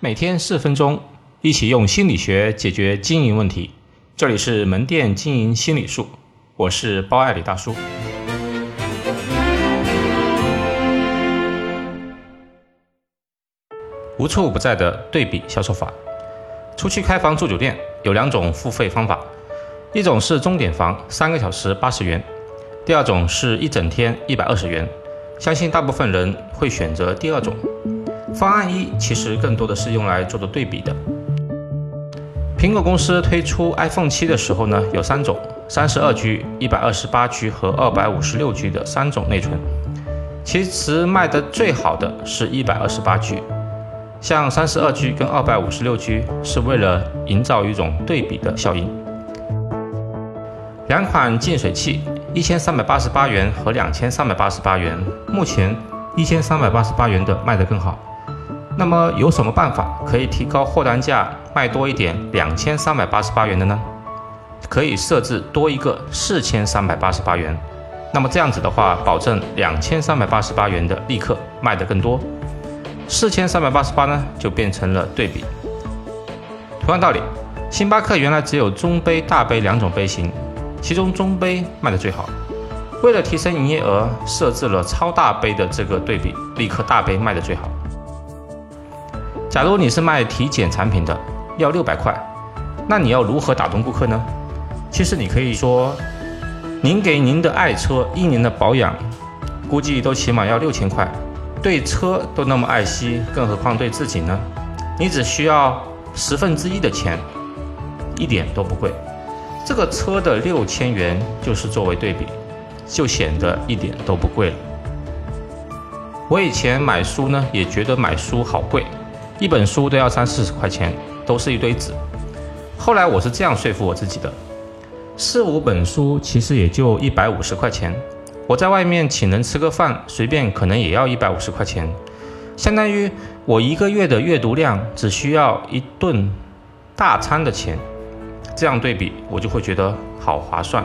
每天四分钟，一起用心理学解决经营问题。这里是门店经营心理术，我是包爱理大叔。无处不在的对比销售法，出去开房住酒店有两种付费方法，一种是钟点房，三个小时八十元；第二种是一整天一百二十元。相信大部分人会选择第二种。方案一其实更多的是用来做的对比的。苹果公司推出 iPhone 七的时候呢，有三种：三十二 G、一百二十八 G 和二百五十六 G 的三种内存。其实卖的最好的是一百二十八 G，像三十二 G 跟二百五十六 G 是为了营造一种对比的效应。两款净水器，一千三百八十八元和两千三百八十八元，目前一千三百八十八元的卖得更好。那么有什么办法可以提高货单价，卖多一点两千三百八十八元的呢？可以设置多一个四千三百八十八元。那么这样子的话，保证两千三百八十八元的立刻卖得更多。四千三百八十八呢，就变成了对比。同样道理，星巴克原来只有中杯、大杯两种杯型，其中中杯卖得最好。为了提升营业额，设置了超大杯的这个对比，立刻大杯卖得最好。假如你是卖体检产品的，要六百块，那你要如何打动顾客呢？其实你可以说，您给您的爱车一年的保养，估计都起码要六千块，对车都那么爱惜，更何况对自己呢？你只需要十分之一的钱，一点都不贵。这个车的六千元就是作为对比，就显得一点都不贵了。我以前买书呢，也觉得买书好贵。一本书都要三四十块钱，都是一堆纸。后来我是这样说服我自己的：四五本书其实也就一百五十块钱，我在外面请人吃个饭，随便可能也要一百五十块钱，相当于我一个月的阅读量只需要一顿大餐的钱。这样对比，我就会觉得好划算。